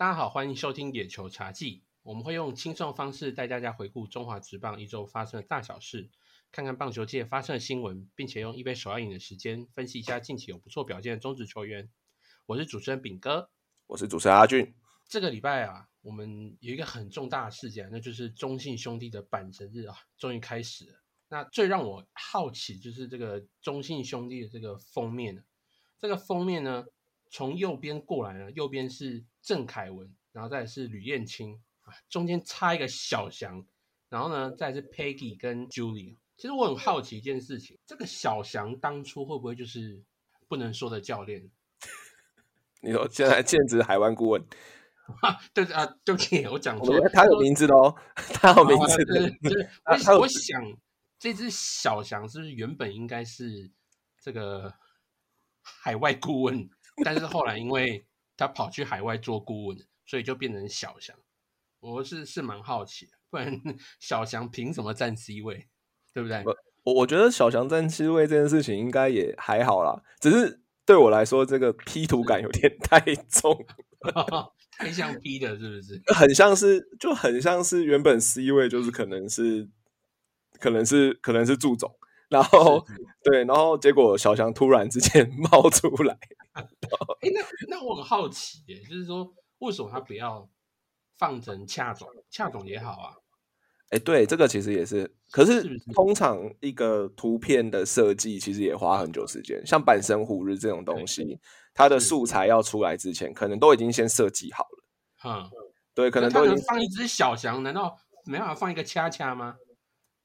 大家好，欢迎收听野球茶记。我们会用轻松的方式带大家回顾中华职棒一周发生的大小事，看看棒球界发生的新闻，并且用一杯手摇饮的时间分析一下近期有不错表现的中职球员。我是主持人炳哥，我是主持人阿俊。这个礼拜啊，我们有一个很重大的事件，那就是中信兄弟的板神日啊，终于开始了。那最让我好奇就是这个中信兄弟的这个封面这个封面呢，从右边过来呢，右边是郑凯文，然后再是吕燕青啊，中间插一个小翔，然后呢，再是 Peggy 跟 Julie。其实我很好奇一件事情，这个小翔当初会不会就是不能说的教练？你说现在兼职海湾顾问？对啊，对不起，我讲错，他有名字的哦，他有名字的。我我想这只小翔是不是原本应该是这个？海外顾问，但是后来因为他跑去海外做顾问，所以就变成小翔。我是是蛮好奇的，不然 小翔凭什么站 C 位？对不对？我我觉得小翔站 C 位这件事情应该也还好啦，只是对我来说，这个 P 图感有点太重，太像 P 的，是不是？很像是，就很像是原本 C 位就是可能是，可能是，可能是祝总。然后对，然后结果小翔突然之间冒出来，哎，那那我很好奇，耶，就是说为什么他不要放成恰总？恰总也好啊。哎，对，这个其实也是，可是通常一个图片的设计其实也花很久时间，像板神虎日这种东西，它的素材要出来之前，可能都已经先设计好了。嗯，对，可能都已经放一只小翔，难道没办法放一个恰恰吗？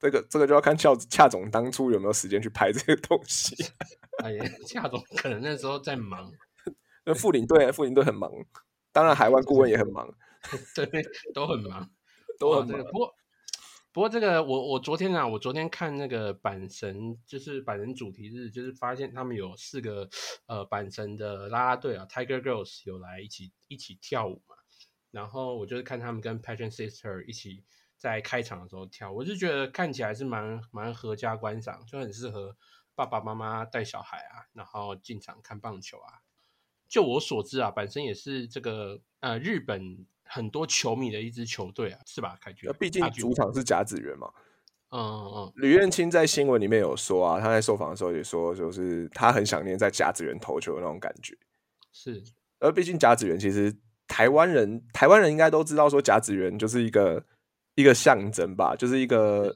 这个这个就要看恰恰总当初有没有时间去拍这个东西。哎呀，恰总可能那时候在忙。那副领队，副领队很忙，当然海外顾问也很忙，对，都很忙，都很忙。不过，不过这个我我昨天啊，我昨天看那个板神，就是板神主题日，就是发现他们有四个呃板神的啦啦队啊，Tiger Girls 有来一起一起跳舞嘛。然后我就是看他们跟 Passion Sister 一起。在开场的时候跳，我就觉得看起来是蛮蛮合家观赏，就很适合爸爸妈妈带小孩啊，然后进场看棒球啊。就我所知啊，本身也是这个呃日本很多球迷的一支球队啊，是吧？凯军，毕竟主场是甲子园嘛。嗯嗯嗯。吕彦青在新闻里面有说啊，他在受访的时候也说，就是他很想念在甲子园投球的那种感觉。是，而毕竟甲子园其实台湾人台湾人应该都知道，说甲子园就是一个。一个象征吧，就是一个，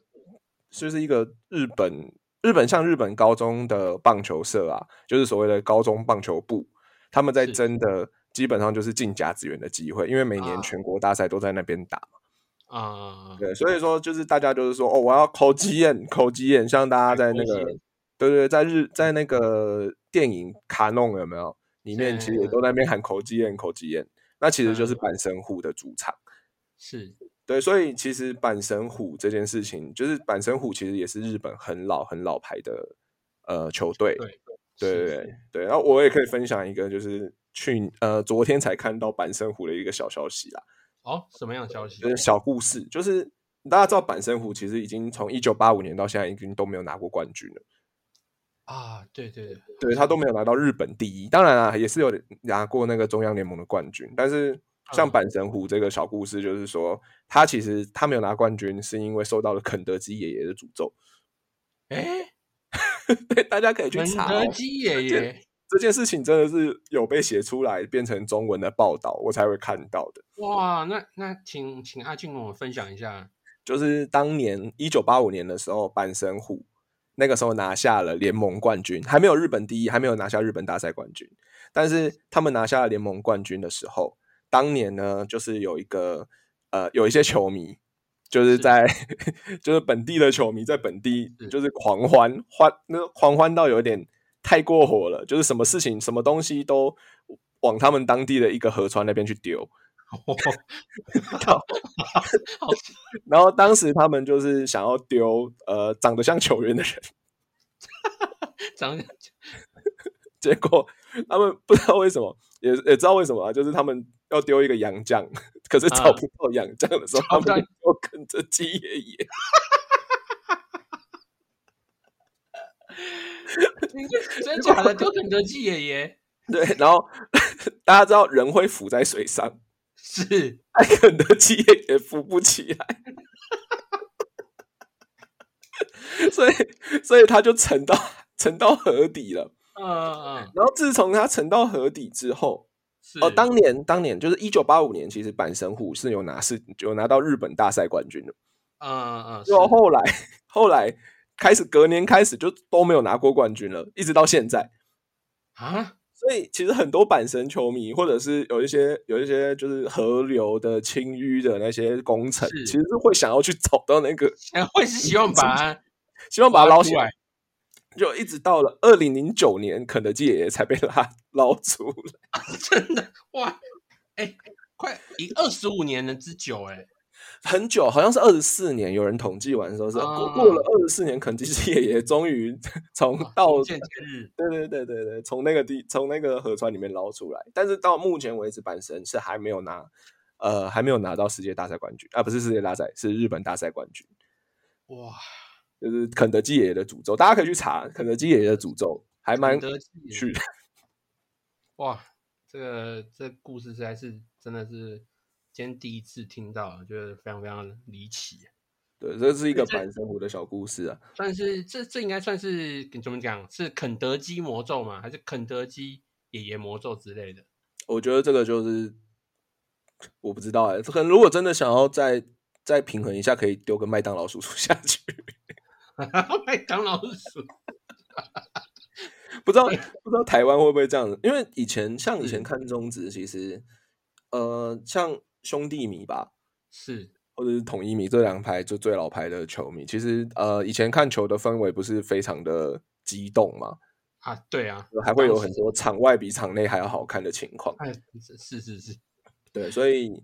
就是一个日本日本像日本高中的棒球社啊，就是所谓的高中棒球部，他们在争的基本上就是进甲子园的机会，因为每年全国大赛都在那边打嘛。啊，对，所以说就是大家就是说，哦，我要口技宴，口技宴，像大家在那个，对对，在日在那个电影卡弄有没有？里面其实也都在那边喊口技宴，口技宴，那其实就是阪神户的主场，是。对，所以其实阪神虎这件事情，就是阪神虎其实也是日本很老很老牌的呃球队。对对对对。然后我也可以分享一个，就是去呃昨天才看到阪神虎的一个小消息啦。哦，什么样的消息？就是小故事，就是大家知道阪神虎其实已经从一九八五年到现在已经都没有拿过冠军了。啊，对对对，他都没有拿到日本第一。当然啊，也是有拿过那个中央联盟的冠军，但是。像板神虎这个小故事，就是说他其实他没有拿冠军，是因为受到了肯德基爷爷的诅咒。哎，大家可以去查肯德基爷爷这件事情，真的是有被写出来变成中文的报道，我才会看到的。哇，那那请请阿俊跟我分享一下，就是当年一九八五年的时候，板神虎那个时候拿下了联盟冠军，还没有日本第一，还没有拿下日本大赛冠军，但是他们拿下了联盟冠军的时候。当年呢，就是有一个呃，有一些球迷，就是在 就是本地的球迷，在本地就是狂欢欢，那狂欢到有点太过火了，就是什么事情、什么东西都往他们当地的一个河川那边去丢。然后当时他们就是想要丢呃长得像球员的人，长得像，结果他们不知道为什么，也也知道为什么啊，就是他们。要丢一个洋将，可是找不到洋将的时候，他们就跟着鸡爷爷。真的假的？丢肯德基爷爷？对，然后大家知道人会浮在水上，是但肯德基爷爷浮不起来，所以所以他就沉到沉到河底了。嗯嗯嗯，然后自从他沉到河底之后，是哦，当年当年就是一九八五年，其实阪神虎是有拿是有拿到日本大赛冠军的。嗯嗯嗯，就后来后来开始隔年开始就都没有拿过冠军了，一直到现在。啊，所以其实很多阪神球迷，或者是有一些有一些就是河流的清淤的那些工程，其实是会想要去找到那个，哎会是希望把 希望把它捞起来。就一直到了二零零九年，肯德基爷爷才被拉捞出来。真的？哇，哎，快一二十五年了之久哎，很久，好像是二十四年，有人统计完的时候是、过哦过了二十四年，肯德基爷爷终于 从到对对对对对，从那个地从那个河川里面捞出来，但是到目前为止，阪神是还没有拿，呃，还没有拿到世界大赛冠军。啊，不是世界大赛，是日本大赛冠军，哇，就是肯德基爷爷的诅咒，大家可以去查肯德基爷爷的诅咒，还蛮肯德基耶去的。哇，这个这故事实在是真的是今天第一次听到，觉得非常非常离奇。对，这是一个蛮生活的小故事啊。算是这这应该算是怎么讲？是肯德基魔咒吗？还是肯德基爷爷魔咒之类的？我觉得这个就是我不知道哎、可能如果真的想要再再平衡一下，可以丢个麦当劳叔叔下去。麦当劳鼠 不知道不知道台湾会不会这样子？因为以前像以前看中职，其实呃，像兄弟迷吧，是或者是统一迷这两排就最老牌的球迷，其实呃，以前看球的氛围不是非常的激动嘛，啊，对啊，还会有很多场外比场内还要好看的情况。哎，是是是是 对，所以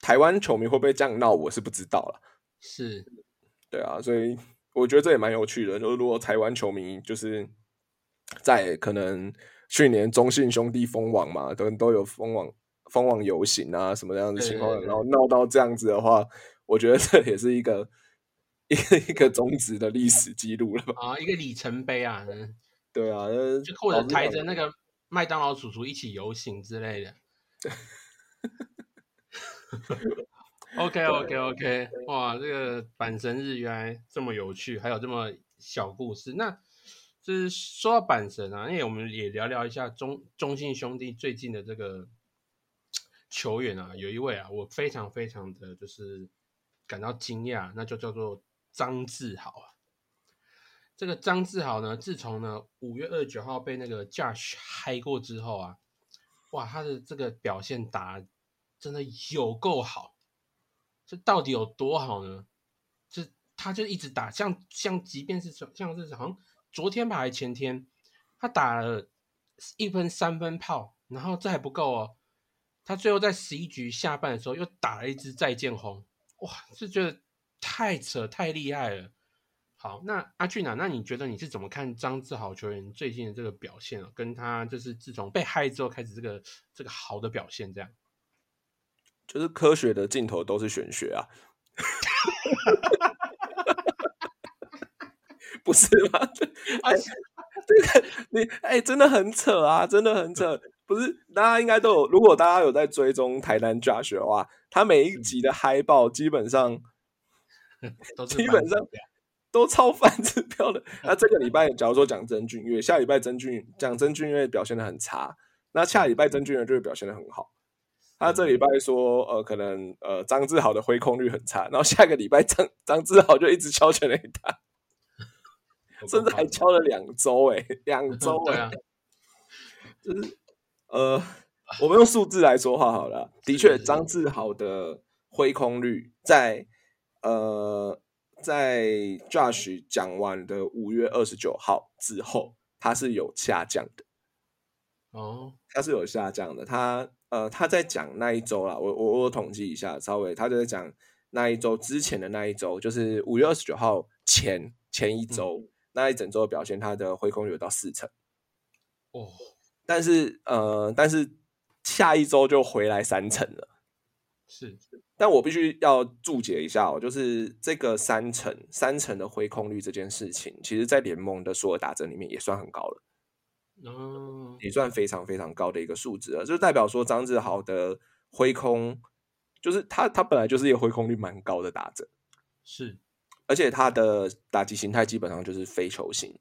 台湾球迷会不会这样闹，我是不知道了。是，对啊，所以我觉得这也蛮有趣的。就是如果台湾球迷就是在可能去年中信兄弟封网嘛，都都有封网封网游行啊什么样的情况，然后闹到这样子的话，我觉得这也是一个一个一个中职的历史记录了吧？啊，一个里程碑啊，嗯对啊，呃就或者抬着那个麦当劳叔叔一起游行之类的。OK OK OK，哇，这个阪神日原来这么有趣，还有这么小故事。那就是说到阪神啊，因为我们也聊聊一下中中信兄弟最近的这个球员啊，有一位啊，我非常非常的就是感到惊讶，那就叫做张志豪啊。这个张志豪呢，自从呢五月二十九号被那个 Josh 嗨过之后啊，哇，他的这个表现打真的有够好。这到底有多好呢？这他就一直打，像像即便是像是好像昨天吧还是前天，他打了一分三分炮，然后这还不够哦，他最后在十一局下半的时候又打了一支再见红，哇，是觉得太扯太厉害了。好，那阿俊啊，那你觉得你是怎么看张志豪球员最近的这个表现啊？跟他就是自从被害之后开始这个这个好的表现，这样就是科学的尽头都是玄学啊，不是吗？啊，这个你哎、真的很扯啊，真的很扯。不是大家应该都有，如果大家有在追踪台南 Josh 的话，他每一集的嗨爆基本上 基本上都超反指标的。那这个礼拜，假如说讲曾俊岳，下礼拜曾俊讲曾俊岳表现的很差，那下礼拜曾俊岳就会表现的很好。他这礼拜说，呃，可能呃张志豪的挥空率很差，然后下个礼拜张张志豪就一直敲全垒打，甚至还敲了两周，哎，两 周，哎、啊，就是呃，我们用数字来说话好了啊。的确，张志豪的挥空率在呃在 Josh 讲完的五月二十九号之后，它是有下降的，哦，它是有下降的。他呃他在讲那一周啦，我我我统计一下，稍微他就在讲那一周之前的那一周，就是五月二十九号前前一周、那一整周的表现，他的回空率有到四成。哦，但是呃，但是下一周就回来三成了。是但我必须要注解一下哦，就是这个三成三成的回空率这件事情，其实在联盟的所有打折里面也算很高了，哦，也算非常非常高的一个数值了，就代表说张志豪的挥空，就是他他本来就是一个挥空率蛮高的打者，是而且他的打击形态基本上就是非球型。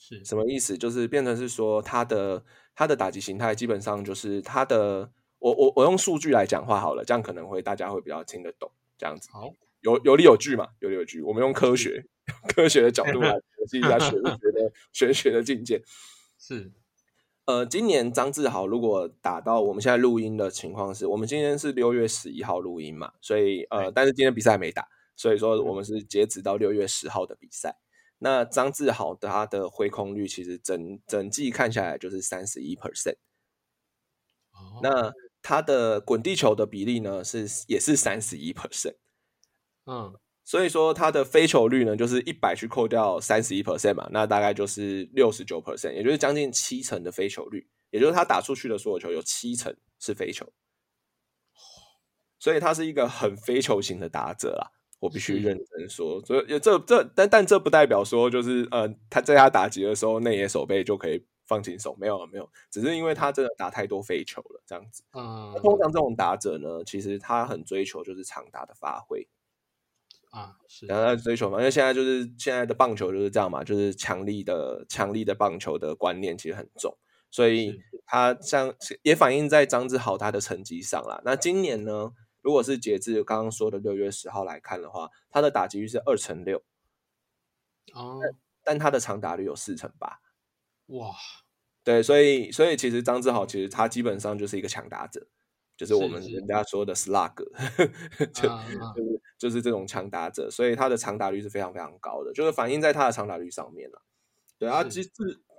是什么意思？就是变成是说他的他的打击形态基本上就是他的，我我我用数据来讲话好了，这样可能会大家会比较听得懂，这样子好有有理有据嘛，有理有据。我们用科学科学的角度来 分析一下玄学的玄学的境界。是。呃，今年张志豪如果打到我们现在录音的情况是，我们今天是六月十一号录音嘛，所以呃，但是今天比赛没打，所以说我们是截止到六月十号的比赛。那张志豪的他的挥空率其实整整季看下来就是三十一 percent，哦。那他的滚地球的比例呢是也是三十一 percent，嗯所以说他的非球率呢就是一百去扣掉三十一 percent 嘛，那大概就是六十九 percent，也就是将近七成的非球率，也就是他打出去的所有球有七成是非球，所以他是一个很非球型的打者啦。我必须是认真说，所以这这但但这不代表说就是呃他在他打击的时候内野手背就可以放轻松，没有没有，只是因为他真的打太多飞球了这样子。嗯那通常这种打者呢，其实他很追求就是长打的发挥，啊是然。后他追求嘛，因为现在就是现在的棒球就是这样嘛，就是强力的强力的棒球的观念其实很重，所以他像也反映在张志豪他的成绩上啦。那今年呢，如果是截至刚刚说的六月十号来看的话，他的打击率是二成六，哦但他的长打率有四成八。哇。对，所以所以其实张志豪其实他基本上就是一个强打者，就是我们人。家说的 slug，就啊啊 就。是就是这种强打者，所以他的长打率是非常非常高的，就是反映在他的长打率上面了。对啊，其实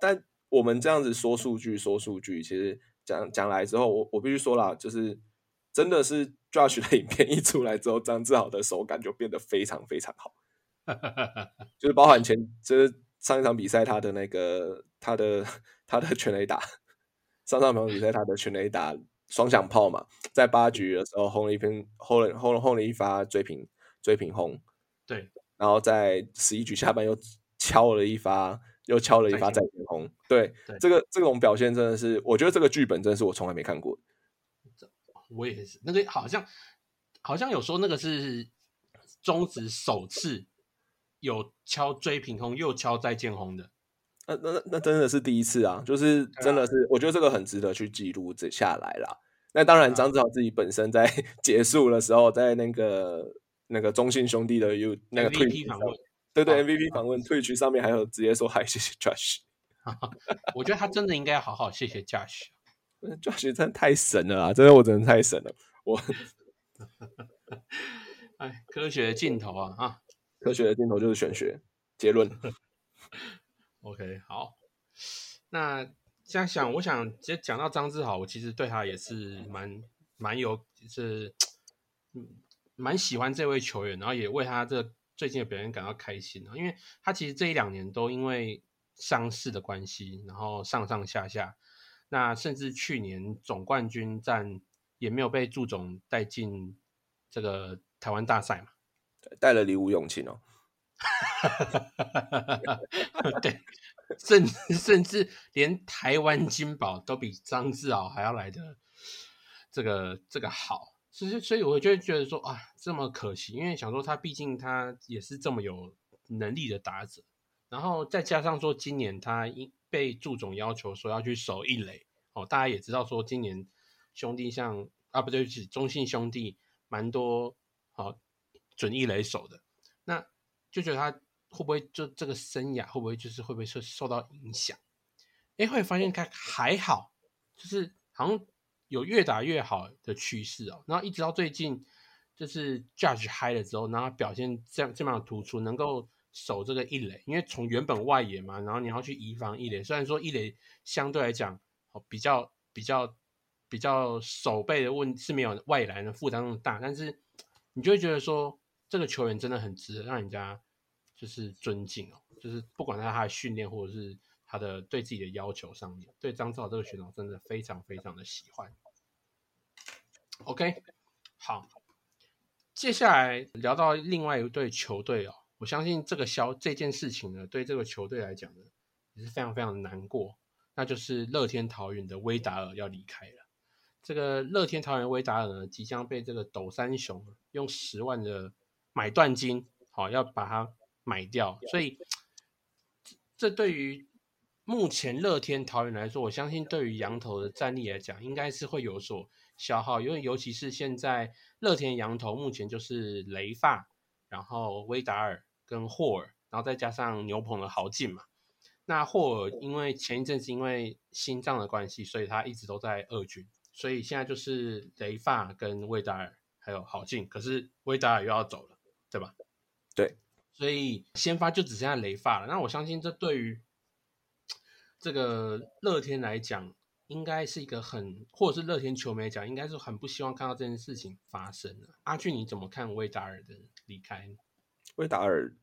但我们这样子说数据说数据，其实讲讲来之后，我我必须说了，就是真的是 Josh 的影片一出来之后，张志豪的手感就变得非常非常好。就是包含前就是上一场比赛他的那个他的他的全垒打，上上场比赛他的全垒打双响炮嘛，在八局的时候轰了一篇轰了轰了轰了一发追平追平轰，对。然后在十一局下半又敲了一发又敲了一发再再见轰，对对这个这种表现真的是，我觉得这个剧本真的是我从来没看过。我也是那个好像好像有说那个是中职首次有敲追平轰又敲再见轰的，那那那那真的是第一次啊！就是真的是，我觉得这个很值得去记录这下来啦。那当然，张志豪自己本身在 结束的时候，在那个那个中信兄弟的 U 那个 MVP Twitch 上访问，对对啊 MVP 访问 Twitch 上面还有直接说嗨，谢谢 Josh。我觉得他真的应该好好谢谢 Josh。Josh 真的太神了啊！真的，我真的太神了。我 哎，科学的尽头啊啊科学的尽头就是玄学。结论，！OK，好，那这样想，我想直接讲到张志豪，我其实对他也是蛮蛮有，就是嗯蛮喜欢这位球员，然后也为他这最近的表现感到开心啊，因为他其实这一两年都因为伤势的关系，然后上上下下，那甚至去年总冠军战也没有被祝总带进这个台湾大赛嘛。带了礼物勇气哦。哈 对，甚甚至连台湾金宝都比张志豪还要来的这个这个好，所以所以我就觉得说啊，这么可惜，因为想说他毕竟他也是这么有能力的打者，然后再加上说今年他因被祝总要求说要去守一垒，哦，大家也知道说今年兄弟像啊不对不起，中信兄弟蛮多好、准一垒手的，就觉得他会不会就这个生涯会不会就是会不会受受到影响？哎，会发现他还好，就是好像有越打越好的趋势哦。然后一直到最近，就是 Judge 嗨了之后，然后表现这样这么突出，能够守这个一垒，因为从原本外野嘛，然后你要去移防一垒，虽然说一垒相对来讲哦比较比较比较守备的问是没有外来的负担那么大，但是你就会觉得说这个球员真的很值得让人家就是尊敬哦，就是不管在他的训练或者是他的对自己的要求上面，对张兆这个选手真的非常非常的喜欢。OK，好，接下来聊到另外一队球队哦，我相信这个消这件事情呢，对这个球队来讲呢，也是非常非常的难过，那就是乐天桃园的威达尔要离开了。这个乐天桃园威达尔呢，即将被这个斗三雄用十万的买断金，好要把它买掉。所以，这对于目前乐天桃园来说，我相信对于羊头的战力来讲，应该是会有所消耗。因为尤其是现在乐天羊头目前就是雷发，然后威达尔跟霍尔，然后再加上牛棚的豪进嘛。那霍尔因为前一阵子因为心脏的关系，所以他一直都在二军，所以现在就是雷发跟威达尔还有豪进，可是威达尔又要走了，对吧？对，所以先发就只剩下雷发了。那我相信这对于这个乐天来讲，应该是一个很，或者是乐天球迷来讲，应该是很不希望看到这件事情发生的。阿俊，你怎么看威达尔的离开？威达尔，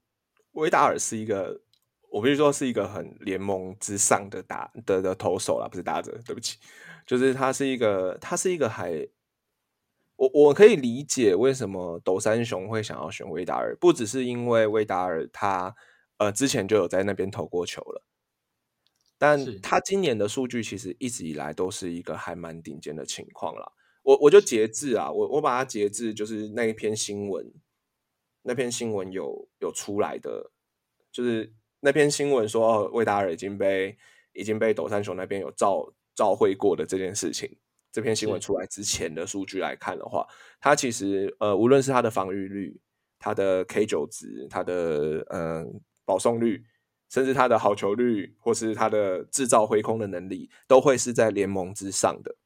威达尔是一个。我必须说是一个很联盟之上的打的的投手啦，不是打者，对不起，就是他是一个，他是一个还，我我可以理解为什么斗三雄会想要选威达尔，不只是因为威达尔他呃之前就有在那边投过球了，但他今年的数据其实一直以来都是一个还蛮顶尖的情况啦。我我就截至啊，我我把它截至就是那一篇新闻，那篇新闻有有出来的，就是。那篇新闻说，哦魏达尔已经被已经被斗山雄那边有召召会过的这件事情，这篇新闻出来之前的数据来看的话，他其实呃，无论是他的防御率、他的 K 九值、他的嗯保送率，甚至他的好球率，或是他的制造回空的能力，都会是在联盟之上的。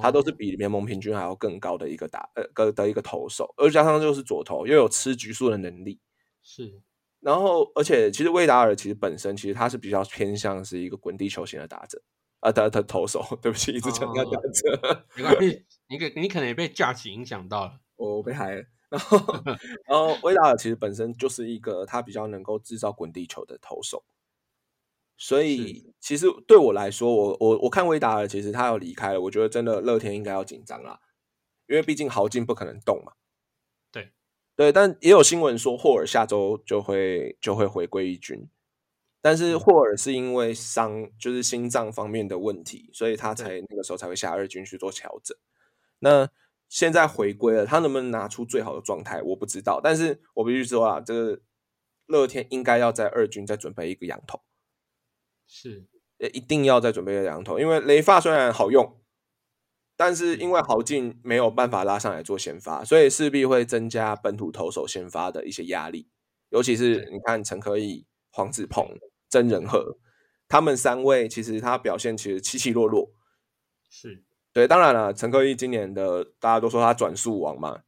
他都是比联盟平均还要更高的一个打呃个的一个投手，而加上就是左投，又有吃局数的能力，是。然后，而且其实魏达尔其实本身其实他是比较偏向是一个滚地球型的打者啊，他他投手，对不起，一直强调打者。没关系，你可你可能也被假期影响到了，我被害了。然后，然后威达尔其实本身就是一个他比较能够制造滚地球的投手，所以其实对我来说，我我我看威达尔其实他要离开了，我觉得真的乐天应该要紧张啦，因为毕竟豪进不可能动嘛。对对，但也有新闻说霍尔下周就会就会回归一军，但是霍尔是因为伤，就是心脏方面的问题，所以他才那个时候才会下二军去做调整。那现在回归了，他能不能拿出最好的状态，我不知道。但是我必须说啊，这个乐天应该要在二军再准备一个羊头，是，一定要再准备一个羊头，因为雷发虽然好用。但是因为豪进没有办法拉上来做先发，所以势必会增加本土投手先发的一些压力。尤其是你看陈可以、黄子鹏、曾仁和他们三位，其实他表现其实起起落落。是对，当然了，陈科一今年的大家都说他转速王嘛，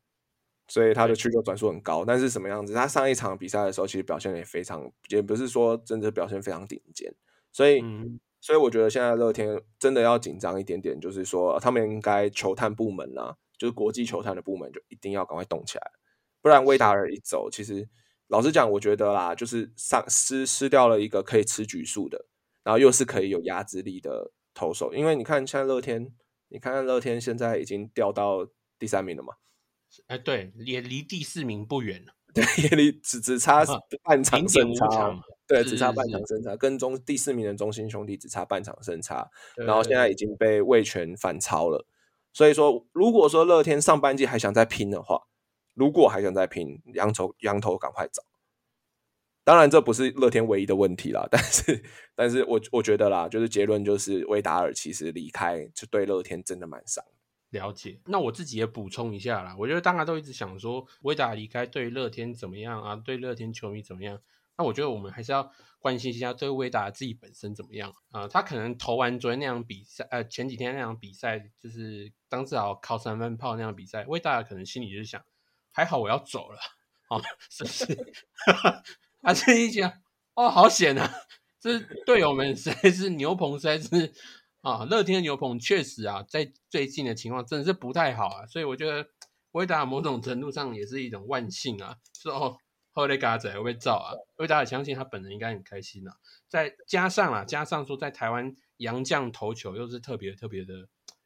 所以他的去球转速很高。但是什么样子？他上一场比赛的时候，其实表现也非常，也不是说真的表现非常顶尖。所以。所以我觉得现在乐天真的要紧张一点点，就是说他们应该球探部门啊，就是国际球探的部门，就一定要赶快动起来，不然魏达尔一走，其实老实讲，我觉得啦，就是丧失失掉了一个可以吃局数的，然后又是可以有压制力的投手。因为你看现在乐天，你看看乐天现在已经掉到第三名了嘛？哎，对，也离第四名不远了，对，也离只只差半场胜差。对，只差半场胜差，跟中第四名的中心兄弟只差半场胜差，然后现在已经被魏权反超了。所以说，如果说乐天上半季还想再拼的话，如果还想再拼，羊头羊头赶快找。当然，这不是乐天唯一的问题啦，但是，但是我我觉得啦，就是结论就是威达尔其实离开，就对乐天真的蛮伤。了解。那我自己也补充一下啦，我觉得大家都一直想说，威达离开对乐天怎么样啊？对乐天球迷怎么样？那我觉得我们还是要关心一下这个威达自己本身怎么样啊？他可能投完昨天那场比赛，呃，前几天那场比赛，就是当时好靠三分炮那场比赛，威达尔可能心里就是想，还好我要走了，哦，是不是？啊这一讲，哦，好险啊！这队友们实在是牛棚，实在是啊，乐天牛棚确实啊，在最近的情况真的是不太好啊，所以我觉得威达某种程度上也是一种万幸啊，说哦。后来嘎仔会不会造啊？因为大家相信他本人应该很开心啊。再加上啊，加上说在台湾洋将投球又是特别特别的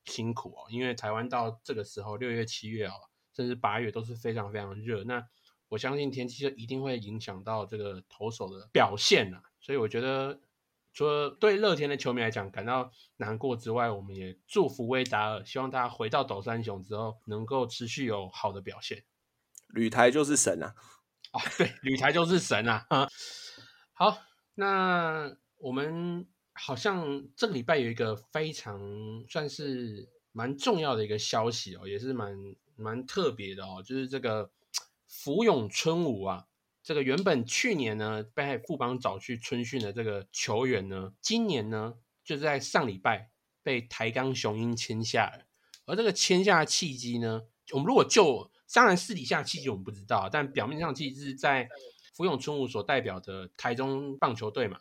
辛苦哦。因为台湾到这个时候六月、七月啊，甚至八月都是非常非常热。那我相信天气就一定会影响到这个投手的表现啊。所以我觉得除了对乐天的球迷来讲感到难过之外，我们也祝福威达尔，希望他回到斗山熊之后能够持续有好的表现。旅台就是神啊！啊，对，旅台就是神啊！啊，好，那我们好像这个礼拜有一个非常算是蛮重要的一个消息哦，也是蛮蛮特别的哦，就是这个福永春武啊。这个原本去年呢被富邦找去春训的这个球员呢，今年呢就在上礼拜被台钢雄鹰签下了。而这个签下的契机呢，我们如果就当然私底下契机我们不知道，但表面上契机是在福永春武所代表的台中棒球队嘛。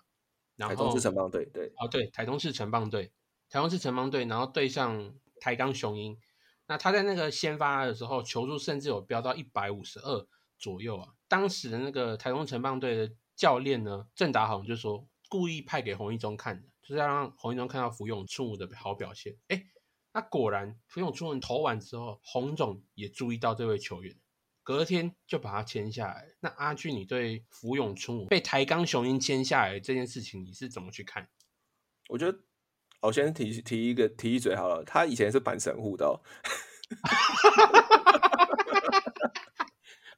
台中市城棒队，对，哦对，台中市城棒队，台中市城棒队，然后对上台钢雄鹰。那他在那个先发的时候，球速甚至有飙到一百五十二左右啊。当时的那个台中城棒队的教练呢，郑达宏就说，故意派给洪一中看的，就是要让洪一中看到福永春武的好表现。哎，那果然福永春武投完之后，洪总也注意到这位球员，隔天就把他签下来。那阿俊，你对福永春武被台钢雄鹰签下来这件事情，你是怎么去看？我觉得，我先提提一个提一嘴好了，他以前是板神户的。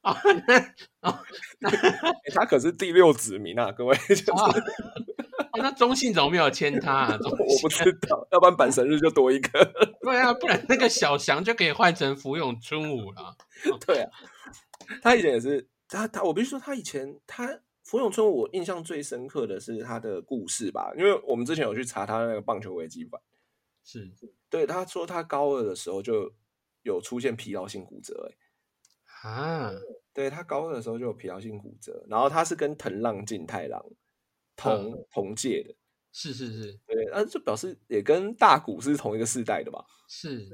啊，那哦，那他可是第六子民啊，各位。那中信怎么没有签他？啊？我不知道，要不然板神日就多一个。对啊，不然那个小翔就可以换成福永春武了。对啊，他以前也是他他，我必须说他以前他福永春，我印象最深刻的是他的故事吧，因为我们之前有去查他那个棒球危机版，是。对他说他高二的时候就有出现疲劳性骨折，哎。啊，对他高二的时候就有疲劳性骨折，然后他是跟藤浪进太郎同同届的，是是是，对，那就表示也跟大谷是同一个世代的吧？是，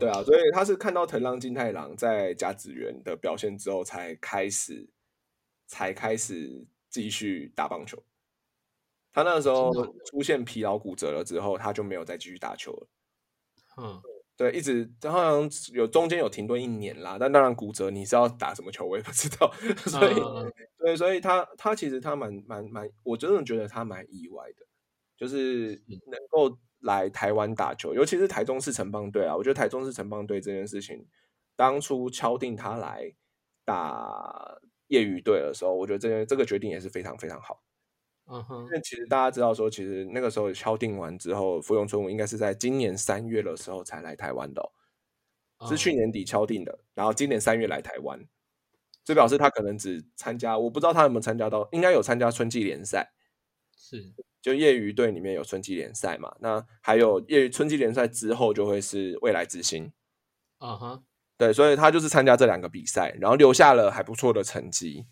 对啊，所以他是看到藤浪进太郎在甲子园的表现之后，才开始才开始继续打棒球。他那个时候出现疲劳骨折了之后，他就没有再继续打球了。嗯。对，一直好像有中间有停顿一年啦，但当然骨折你是要打什么球我也不知道，所以对，所以他他其实他蛮蛮蛮，我真的觉得他蛮意外的，就是能够来台湾打球，尤其是台中市城邦队啊，我觉得台中市城邦队这件事情，当初敲定他来打业余队的时候，我觉得这件这个决定也是非常非常好。嗯哼，因为其实大家知道说，其实那个时候敲定完之后，福永春武应该是在今年三月的时候才来台湾的，是去年底敲定的，然后今年三月来台湾，这表示他可能只参加，我不知道他有没有参加到，应该有参加春季联赛，是，就业余队里面有春季联赛嘛，那还有业余春季联赛之后就会是未来之星，啊哈，对，所以他就是参加这两个比赛，然后留下了还不错的成绩，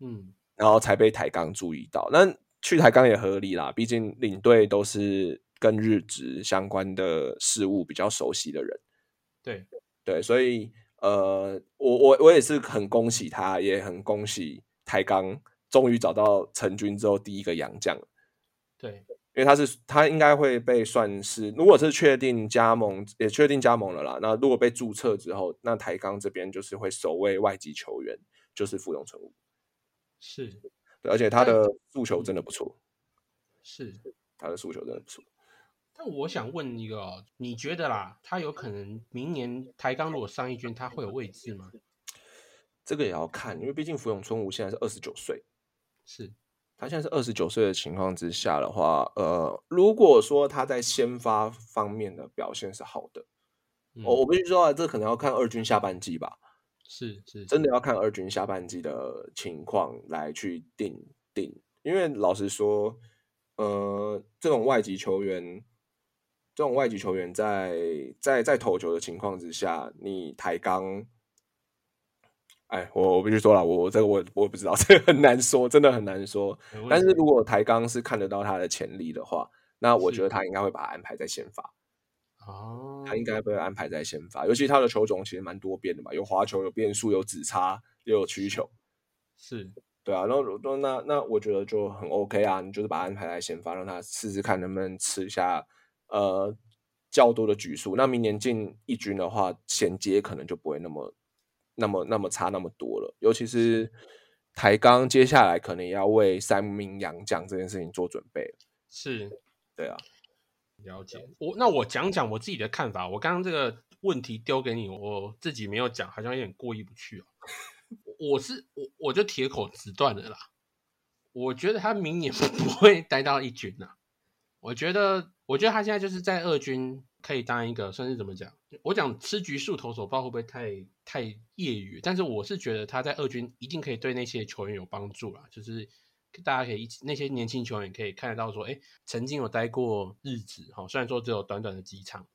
嗯，然后才被台钢注意到，那。去台钢也合理啦，毕竟领队都是跟日职相关的事物比较熟悉的人。对对，所以呃，我我我也是很恭喜他，也很恭喜台钢终于找到成军之后第一个洋将。对，因为他是他应该会被算是，如果是确定加盟，也确定加盟了啦。那如果被注册之后，那台钢这边就是会首位外籍球员，就是傅永成武。是。而且他的诉求真的不错，是他的诉求真的不错。但我想问一个，你觉得啦，他有可能明年台钢如果上一军，他会有位置吗？这个也要看，因为毕竟福永春武现在是二十九岁，是他现在是二十九岁的情况之下的话，呃，如果说他在先发方面的表现是好的，我我必须说啊，这可能要看二军下半季吧。是是，真的要看二军下半季的情况来去定定，因为老实说，呃，这种外籍球员，这种外籍球员在在在投球的情况之下，你抬杠，哎，我我必须说了，我这个我我不知道，这个很难说，真的很难说。但是如果台钢是看得到他的潜力的话，那我觉得他应该会把他安排在先发。哦，他应该会安排在先发，尤其他的球种其实蛮多变的嘛，有滑球，有变速，有直插，又有曲球，是对啊。然后那那那我觉得就很 OK 啊，你就是把他安排在先发，让他试试看能不能吃一下呃较多的局数。那明年进一军的话，衔接可能就不会那么那么那么差那么多了。尤其是台钢接下来可能也要为三名洋将这件事情做准备是，对啊，了解。我那我讲讲我自己的看法。我刚刚这个问题丢给你，我自己没有讲，好像有点过意不去哦。我是我我就铁口直断的啦。我觉得他明年 不会待到一军呐。我觉得，我觉得他现在就是在二军可以当一个算是怎么讲？我讲吃橘树投手，不知道会不会太太业余。但是我是觉得他在二军一定可以对那些球员有帮助啦。就是大家可以一起那些年轻球员可以看得到说，哎，曾经有待过日子哈，虽然说只有短短的几场，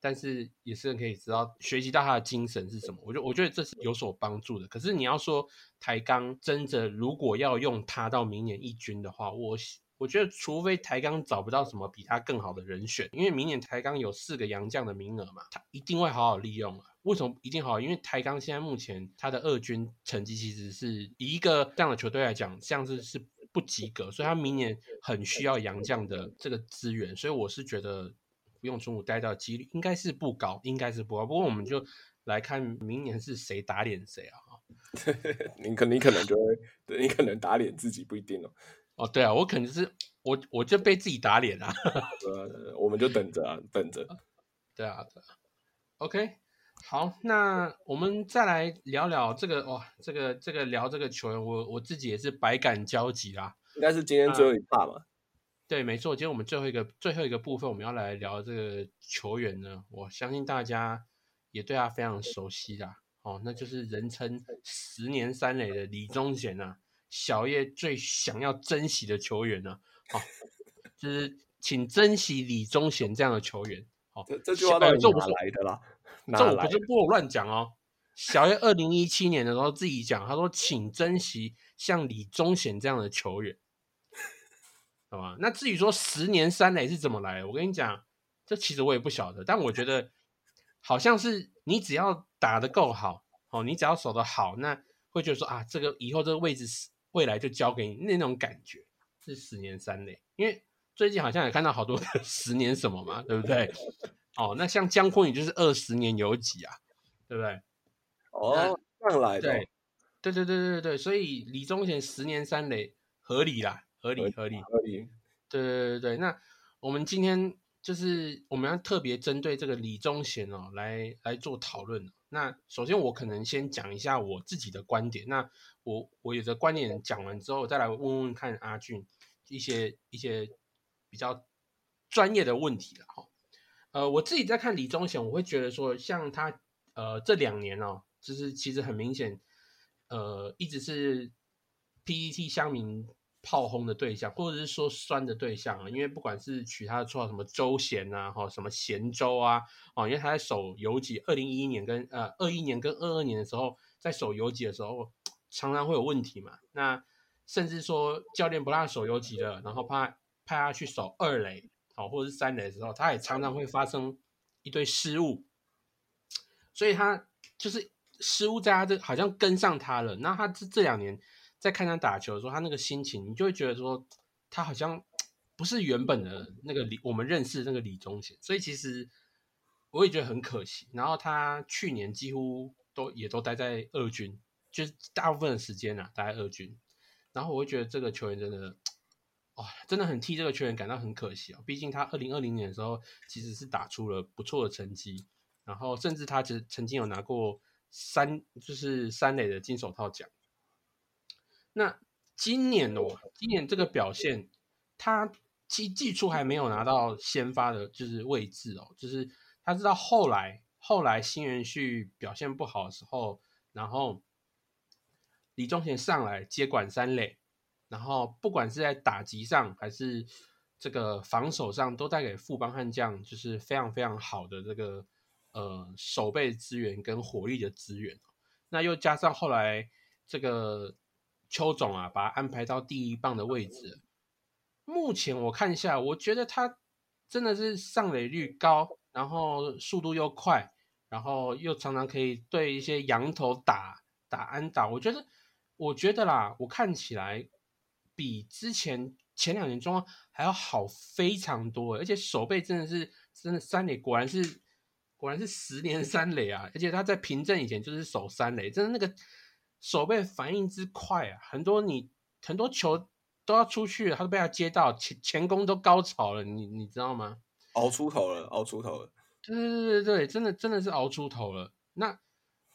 但是也是可以知道学习到他的精神是什么。我觉我觉得这是有所帮助的。可是你要说台钢真的如果要用他到明年一军的话，我。我觉得，除非台钢找不到什么比他更好的人选，因为明年台钢有四个洋将的名额嘛，他一定会好好利用啊。为什么一定好？因为台钢现在目前他的二军成绩其实是以一个这样的球队来讲，像是是不及格，所以他明年很需要洋将的这个资源。所以我是觉得不用中午待到几率应该是不高，应该是不高。不过我们就来看明年是谁打脸谁啊？你可你可能就会，你可能打脸自己不一定哦。哦，对啊，我可能是我，我就被自己打脸啊。呃，我们就等着啊，等着。对啊，对啊。OK，好，那我们再来聊聊这个哇，这个这个聊这个球员，我我自己也是百感交集啦。应该是今天最后一趴嘛？对，没错，今天我们最后一个最后一个部分，我们要来聊这个球员呢。我相信大家也对他非常熟悉啦。哦，那就是人称十年三垒的李宗贤啊。小叶最想要珍惜的球员呢？好，就是请珍惜李宗贤这样的球员。好，这句话到底哪来的啦？这我不是不乱讲哦。小叶二零一七年的时候自己讲，他说：“请珍惜像李宗贤这样的球员。”好吧？那至于说十年三垒是怎么来的，我跟你讲，这其实我也不晓得。但我觉得好像是你只要打得够好，哦，你只要守得好，那会觉得说啊，这个以后这个位置是。未来就交给你那种感觉是十年三垒，因为最近好像也看到好多 十年什么嘛，对不对？哦，那像姜昆宇就是二十年有几啊，对不对？哦，上来的，对对对对对对，所以李宗贤十年三垒合理啦，合理合理合理，对对对对。那我们今天就是我们要特别针对这个李宗贤哦来来做讨论。那首先我可能先讲一下我自己的观点。那我我有的观点讲完之后，再来问问看阿俊一些一些比较专业的问题了哈。呃，我自己在看李宗贤，我会觉得说，像他呃这两年哦，就是其实很明显，呃，一直是 PET 乡民。炮轰的对象，或者是说酸的对象啊，因为不管是取他的绰号什么周贤啊，哈，什么贤周啊，哦，因为他在守游击，二零一一年跟呃二一年跟二二年的时候，在守游击的时候，常常会有问题嘛。那甚至说教练不让守游击了，然后派派他去守二垒，好，或者是三垒的时候，他也常常会发生一堆失误。所以他就是失误在他这好像跟上他了。那他这这两年。在看他打球的时候，他那个心情，你就会觉得说，他好像不是原本的那个李，我们认识那个李宗贤，所以其实我也觉得很可惜。然后他去年几乎都也都待在二军，就是大部分的时间啊待在二军。然后我会觉得这个球员真的，哇，真的很替这个球员感到很可惜啊。毕竟他二零二零年的时候其实是打出了不错的成绩，然后甚至他其实曾经有拿过三，就是三垒的金手套奖。那今年哦，今年这个表现，他季季初还没有拿到先发的，就是位置哦，就是他知道后来后来新元旭表现不好的时候，然后李宗贤上来接管三垒，然后不管是在打击上还是这个防守上，都带给富邦悍将就是非常非常好的这个呃守备资源跟火力的资源。那又加上后来这个。邱总啊，把他安排到第一棒的位置。目前我看一下，我觉得他真的是上垒率高，然后速度又快，然后又常常可以对一些羊头打打安打。我觉得，我觉得啦，我看起来比之前前两年状况还要好非常多，而且手背真的是真的三垒，果然是果然是十年三垒啊！而且他在平镇以前就是守三垒，真的那个。手背反应之快啊，很多你很多球都要出去了，他都被他接到，前前攻都高潮了，你你知道吗？熬出头了，熬出头了。对对对对对，真的真的是熬出头了。那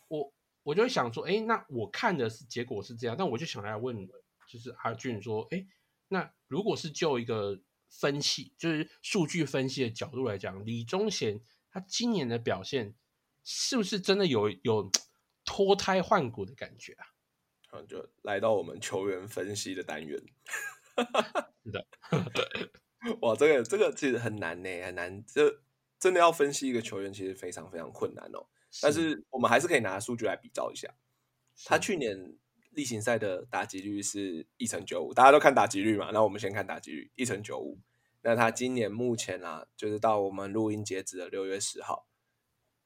我我就想说，哎，那我看的是结果是这样，但我就想来问，就是阿俊说，哎，那如果是就一个分析，就是数据分析的角度来讲，李宗贤他今年的表现是不是真的有有脱胎换骨的感觉啊？嗯，就来到我们球员分析的单元。是的，哇，这个这个其实很难呢，很难。这真的要分析一个球员，其实非常非常困难哦。但是我们还是可以拿数据来比照一下。他去年例行赛的打击率是一成九五，大家都看打击率嘛？那我们先看打击率，一成九五。那他今年目前啊，就是到我们录音截止的六月十号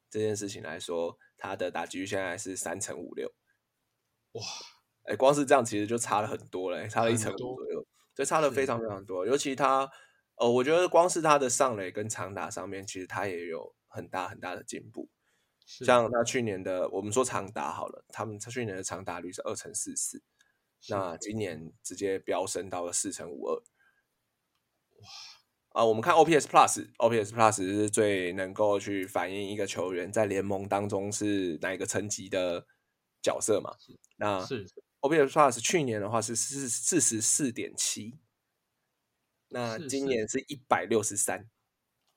这件事情来说，他的打击率现在是三成五六。哇！哎，光是这样其实就差了很多了，差了一成五左右，这差的非常非常多。尤其他，呃，我觉得光是他的上垒跟长打上面，其实他也有很大很大的进步。像他去年的，我们说长打好了，他们他去年的长打率是二乘四四，那今年直接飙升到了四乘五二。哇！啊，我们看 OPS Plus，OPS Plus 是最能够去反映一个球员在联盟当中是哪一个层级的角色嘛？那是。OPS Plus 去年的话是四四十四点七，那今年是一百六十三。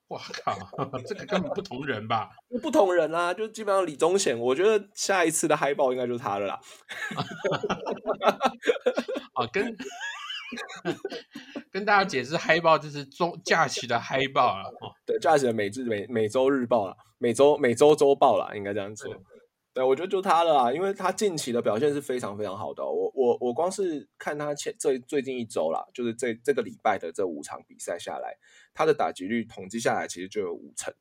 哇靠，这个根本不同人吧？不同人啊，就基本上李宗贤，我觉得下一次的嗨爆应该就是他了啦。啊，跟 跟大家解释，嗨爆就是中假期的嗨爆了。哦，对，假期的每日每每周日报了，每周每周周报了，应该这样说。对，我觉得就他了啊，因为他近期的表现是非常非常好的。我我我光是看他前这最近一周啦，就是这这个礼拜的这五场比赛下来，他的打击率统计下来其实就有五成，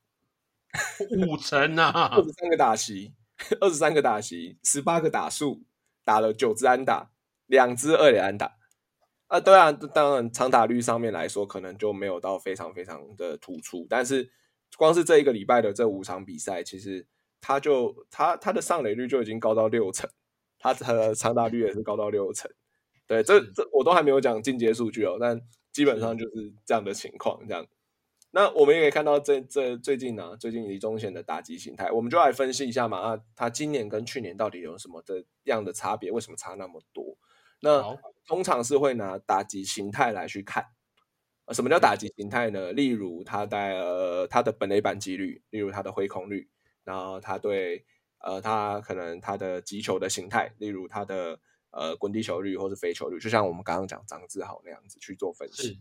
五成啊，二十三个打席，二十三个打席，十八个打数，打了九支安打，两支二连安打。啊，对啊，当然长打率上面来说，可能就没有到非常非常的突出，但是光是这一个礼拜的这五场比赛，其实。他就他他的上垒率就已经高到六成，他的长打率也是高到六成，对，这这我都还没有讲进阶数据哦，但基本上就是这样的情况。这样，那我们也可以看到，这这最近呢，最近李宗贤的打击形态，我们就来分析一下嘛。啊，他今年跟去年到底有什么的样的差别？为什么差那么多？那通常是会拿打击形态来去看。什么叫打击形态呢？例如他的呃他的本垒板几率，例如他的挥空率。然后他对呃，他可能他的击球的形态，例如他的呃滚地球率或是飞球率，就像我们刚刚讲张志豪那样子去做分析。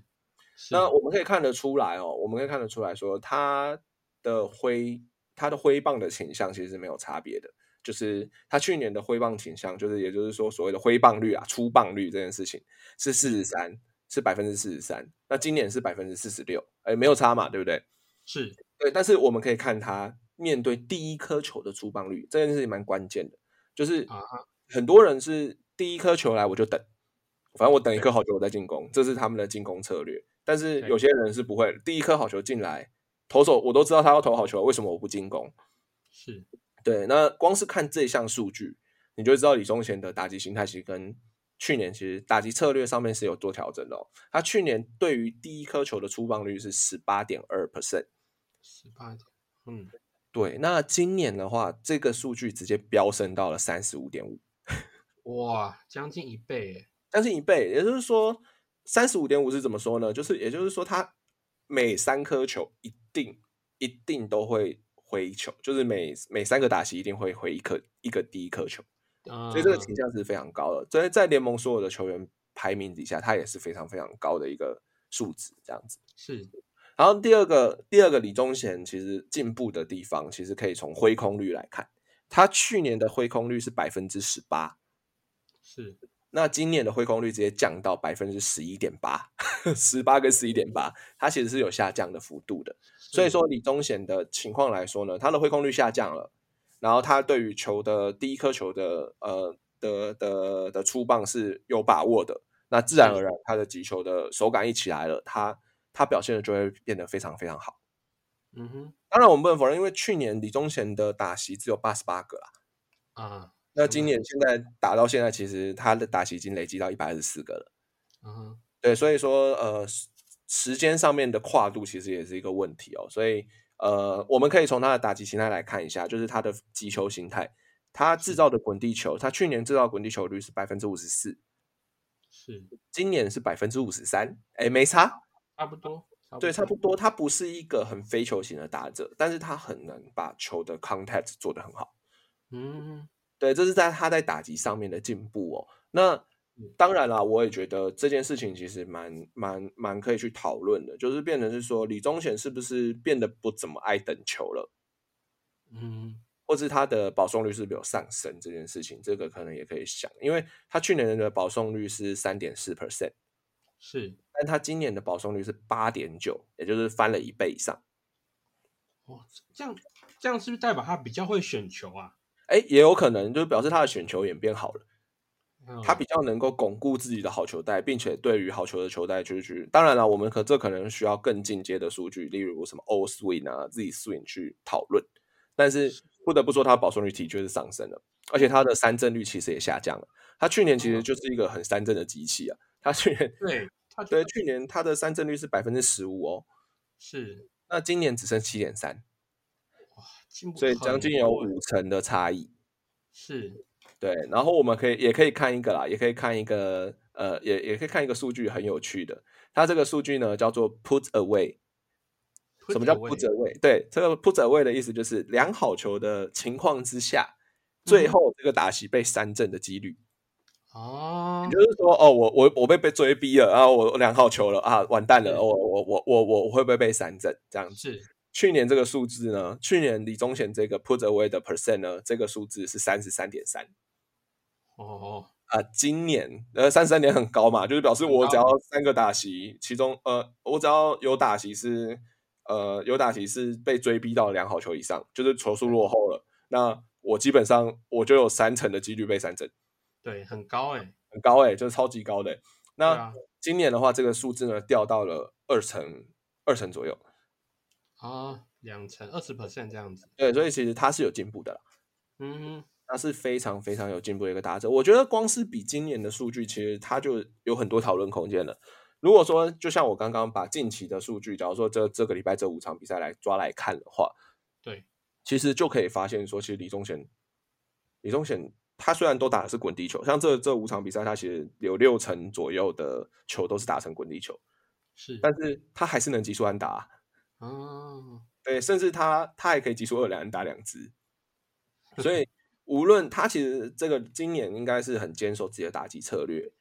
那我们可以看得出来哦，我们可以看得出来说，他的挥他的挥棒的倾向其实是没有差别的，就是他去年的挥棒倾向，就是也就是说所谓的挥棒率啊，出棒率这件事情是四十三，是百分之四十三。那今年是百分之四十六，哎，没有差嘛，对不对？是对，但是我们可以看他。面对第一颗球的出棒率这件事情蛮关键的，就是很多人是第一颗球来我就等，反正我等一颗好球我再进攻，这是他们的进攻策略。但是有些人是不会，第一颗好球进来，投手我都知道他要投好球，为什么我不进攻？是对。那光是看这项数据，你就知道李宗贤的打击形态其实跟去年其实打击策略上面是有做调整的。哦他去年对于第一颗球的出棒率是十八点二 percent，十八点，嗯。对，那今年的话，这个数据直接飙升到了三十五点五，哇，将近一倍，将近一倍。也就是说，三十五点五是怎么说呢？就是也就是说，他每三颗球一定一定都会回球，就是每每三个打席一定会回一颗一个第一颗球，所以这个倾向是非常高的。所以在联盟所有的球员排名底下，他也是非常非常高的一个数值，这样子是。然后第二个，第二个李宗贤其实进步的地方，其实可以从挥空率来看。他去年的挥空率是百分之十八，是。那今年的挥空率直接降到百分之十一点八，十八跟十一点八，它其实是有下降的幅度的。所以说李宗贤的情况来说呢，他的挥空率下降了，然后他对于球的第一颗球的呃的的的出棒是有把握的，那自然而然他的击球的手感一起来了，他。他表现的就会变得非常非常好。嗯哼，当然我们不能否认，因为去年李宗贤的打席只有八十八个啦。啊，那今年现在打到现在，其实他的打席已经累积到一百二十四个了。嗯，对，所以说呃时时间上面的跨度其实也是一个问题哦。所以呃，我们可以从他的打击形态来看一下，就是他的击球形态，他制造的滚地球，他去年制造滚地球率是百分之五十四，是今年是百分之五十三，哎，没差，差不多，对，差不多。他不是一个很非球型的打者，但是他很能把球的 contact 做得很好。嗯，对，这是在他在打击上面的进步哦。那当然啦，我也觉得这件事情其实蛮蛮蛮可以去讨论的，就是变成是说李宗贤是不是变得不怎么爱等球了，嗯，或是他的保送率是不是有上升这件事情，这个可能也可以想，因为他去年的保送率是三点四 percent，是，但他今年的保送率是八点九，也就是翻了一倍以上。哦，这样这样是不是代表他比较会选球啊？哎，也有可能就是表示他的选球也变好了。嗯他比较能够巩固自己的好球带，并且对于好球的球带就是去，当然了，我们可这可能需要更进阶的数据，例如什么 O swing 啊、Z swing 去讨论。但是不得不说，他的保送率的确是上升了，而且他的三振率其实也下降了。他去年其实就是一个很三振的机器啊，他去年对他对去年他的三振率是百分之十五哦，是那今年只剩七点三，所以很将近有五成的差异。是对，然后我们可以也可以看一个啦，也可以看一个呃，也也可以看一个数据很有趣的，它这个数据呢叫做 put away。什么叫 put away？对，这个 put away 的意思就是量好球的情况之下，最嗯后这个打席被三振的几率。哦也，就是说，哦，我我我被被追逼了，然后我我量好球了啊，完蛋了，我我我我我我会不会被三振？这样子。是去年这个数字呢，去年李宗贤这个 put away 的 percent 呢，这个数字是三十三点三。哦，啊，今年呃三十三点很高嘛，就是表示我只要三个打席，其中呃我只要有打席是呃有打席是被追逼到两好球以上，就是球速落后了，那我基本上我就有三成的几率被三振，对，很高哎，很高哎、就是超级高的欸、那啊，今年的话，这个数字呢掉到了二成二成左右，啊，两成二十 percent 这样子，对，所以其实他是有进步的啦。嗯，他是非常非常有进步的一个打者。我觉得光是比今年的数据，其实他就有很多讨论空间了。如果说就像我刚刚把近期的数据，假如说这这个礼拜这五场比赛来抓来看的话，对，其实就可以发现说，其实李宗贤，李宗贤他虽然都打的是滚地球，像这这五场比赛，他其实有六成左右的球都是打成滚地球，是，但是他还是能击出安打啊、啊，对，甚至他他还可以击出二两安打两支，所以无论他其实这个今年应该是很坚守自己的打击策略，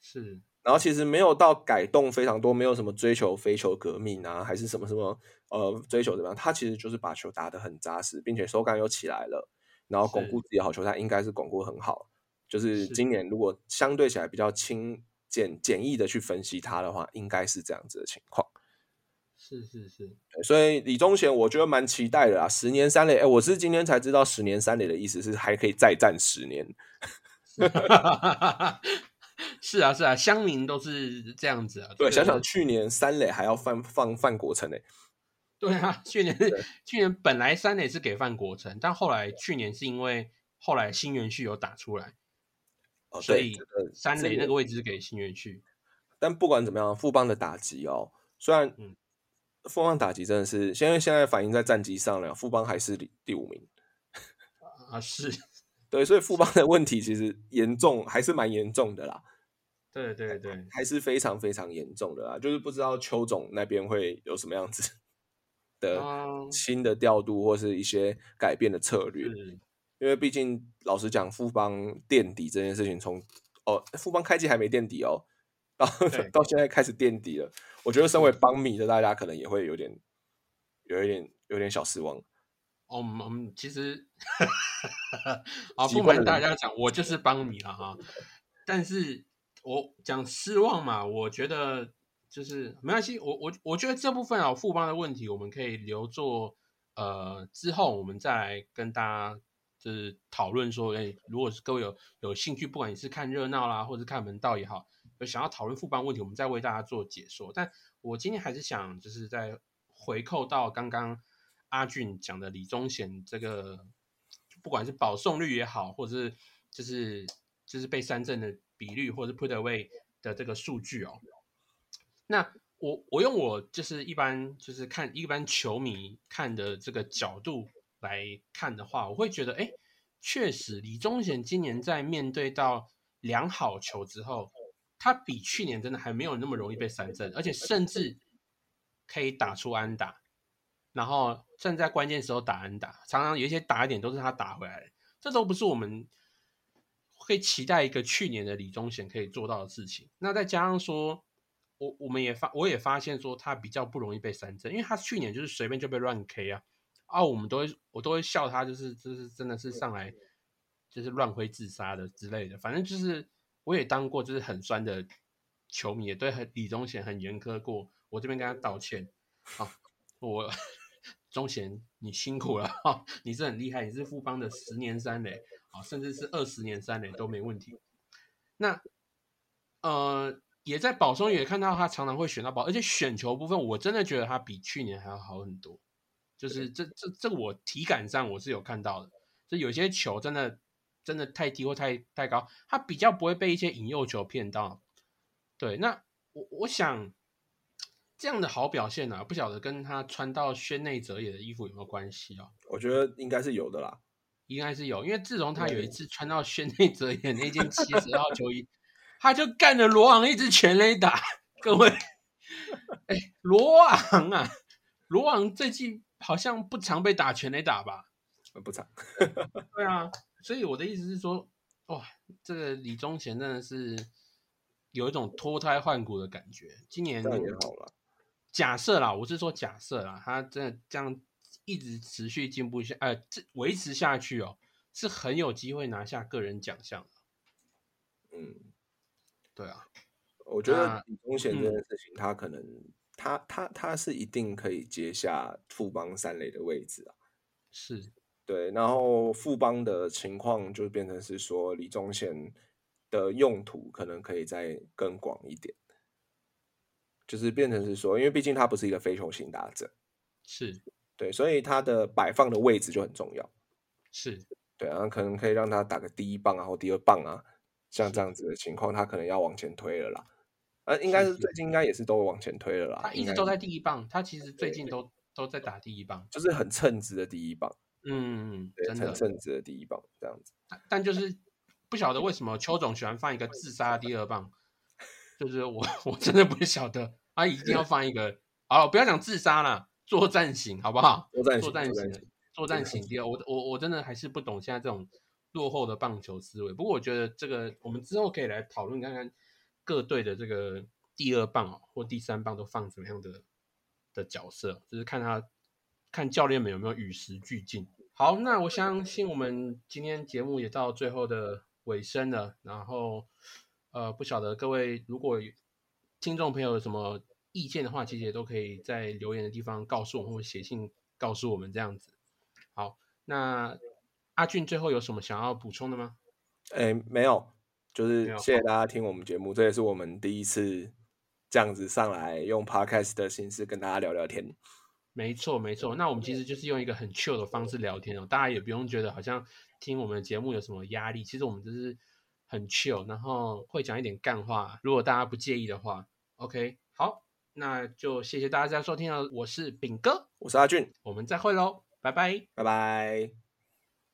是，然后其实没有到改动非常多，没有什么追求非球革命啊，还是什么什么呃追求怎么样，他其实就是把球打得很扎实，并且手感又起来了，然后巩固自己的好球，他应该是巩固很好。就是是今年如果相对起来比较轻简简易的去分析他的话，应该是这样子的情况。是是是，所以李宗贤我觉得蛮期待的啦，十年三垒，哎，我是今天才知道十年三垒的意思是还可以再战十年。是啊是啊，乡民都是这样子啊。对，这个想想去年三垒还要放放范国成诶、对啊，去年对去年本来三垒是给范国成，但后来去年是因为后来新元旭有打出来，哦，所以三垒那个位置是给新元旭。但不管怎么样，富邦的打击哦，虽然嗯富邦打击真的是现在现在反映在战绩上了，富邦还是第第五名。啊，是，对，所以富邦的问题其实严重，还是蛮严重的啦，对对对，还是非常非常严重的啦。就是不知道邱总那边会有什么样子的嗯新的调度，或是一些改变的策略。是，因为毕竟老实讲，富邦垫底这件事情从哦，富邦开季还没垫底哦，到对到现在开始垫底了。我觉得身为邦迷的大家可能也会有点有一点有点小失望。哦，我们我们其实 啊，不瞒大家讲，我就是帮迷了哈。但是我讲失望嘛，我觉得就是没关系，我我我觉得这部分啊，富邦的问题，我们可以留作呃之后我们再来跟大家就是讨论说，哎，如果是各位有有兴趣，不管你是看热闹啦，或者是看门道也好，有想要讨论副班问题，我们再为大家做解说。但我今天还是想就是在回扣到刚刚阿俊讲的李宗贤这个，不管是保送率也好，或者是就是就是被三振的比率，或者是 put away 的这个数据哦，那我我用我就是一般就是看一般球迷看的这个角度来看的话，我会觉得，哎，确实李宗贤今年在面对到良好球之后，他比去年真的还没有那么容易被三振，而且甚至可以打出安打，然后正在关键时候打安打，常常有一些打点都是他打回来的，这都不是我们会期待一个去年的李宗贤可以做到的事情。那再加上说。我我们也发，我也发现说他比较不容易被三振，因为他去年就是随便就被乱 K 啊，啊，我们都会我都会笑他，就是就是真的是上来就是乱挥自杀的之类的，反正就是我也当过就是很酸的球迷，也对很李宗贤很严苛过，我这边跟他道歉啊，我 宗贤你辛苦了哈，你是很厉害，你是富邦的十年三垒啊，甚至是二十年三垒都没问题，那呃。也在保送也看到他常常会选到保，而且选球部分我真的觉得他比去年还要好很多。就是这这这我体感上我是有看到的，就有些球真的真的太低或太太高，他比较不会被一些引诱球骗到。对，那我我想这样的好表现呢，不晓得跟他穿到轩内哲也的衣服有没有关系哦？我觉得应该是有的啦，应该是有，因为自从他有一次穿到轩内哲也那件七十号球衣。他就干了罗昂一直全垒打，各位，哎，罗昂啊，罗昂最近好像不常被打全垒打吧？不常。对啊，所以我的意思是说，哇，这个李宗贤真的是有一种脱胎换骨的感觉。今年也好了。假设啦，我是说假设啦，他真的这样一直持续进步下，呃，这维持下去哦，是很有机会拿下个人奖项的。嗯。对啊，我觉得李宗贤这件事情，他可能他他他是一定可以接下富邦三垒的位置啊。是，对，然后富邦的情况就变成是说李宗贤的用途可能可以再更广一点，就是变成是说，因为毕竟他不是一个非球型打者，是对，所以他的摆放的位置就很重要。是对啊，可能可以让他打个第一棒啊，或第二棒啊。像这样子的情况，他可能要往前推了啦。呃，应该是最近应该也是都往前推了啦。他一直都在第一棒，他其实最近都都在打第一棒，就是很称职的第一棒。嗯，对，很称职的第一棒这样子。但就是不晓得为什么邱总喜欢放一个自杀第二棒，就是我 我真的不晓得，他一定要放一个。好，不要讲自杀了，作战型好不好？作战作战型，作战型第二。我我我真的还是不懂现在这种。落后的棒球思维，不过我觉得这个我们之后可以来讨论看看各队的这个第二棒或第三棒都放什么样的的角色，就是看他看教练们有没有与时俱进。好，那我相信我们今天节目也到最后的尾声了，然后呃，不晓得各位如果听众朋友有什么意见的话，其实也都可以在留言的地方告诉我们，或写信告诉我们这样子。好，那。阿俊最后有什么想要补充的吗？哎，没有，就是谢谢大家听我们节目，这也是我们第一次这样子上来用 podcast 的形式跟大家聊聊天。没错，没错。那我们其实就是用一个很 chill 的方式聊天哦，大家也不用觉得好像听我们的节目有什么压力。其实我们就是很 chill，然后会讲一点干话。如果大家不介意的话，OK，好，那就谢谢大家收听了。我是炳哥，我是阿俊，我们再会喽，拜拜，拜拜。